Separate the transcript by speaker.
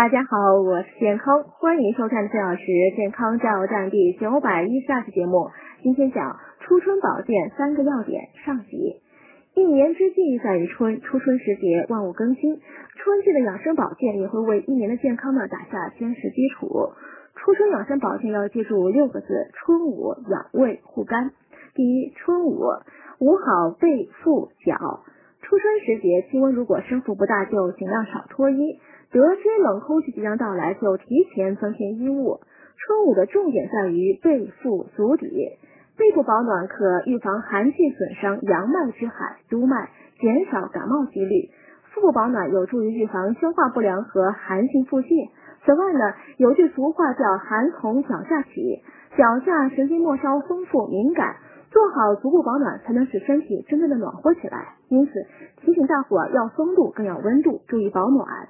Speaker 1: 大家好，我是健康，欢迎收看四小时健康加油站第九百一十二期节目。今天讲初春保健三个要点上集。一年之计在于春，初春时节万物更新，春季的养生保健也会为一年的健康呢打下坚实基础。初春养生保健要记住六个字：春捂养胃护肝。第一，春捂，捂好背腹脚。初春时节，气温如果升幅不大，就尽量少脱衣。得知冷空气即将到来，就提前增添衣物。春捂的重点在于背腹足底。背部保暖可预防寒气损伤阳脉之海、督脉，减少感冒几率。腹部保暖有助于预防消化不良和寒性腹泻。此外呢，有句俗话叫“寒从脚下起”，脚下神经末梢丰富敏感。做好足够保暖，才能使身体真正的暖和起来。因此，提醒大伙要风度，更要温度，注意保暖。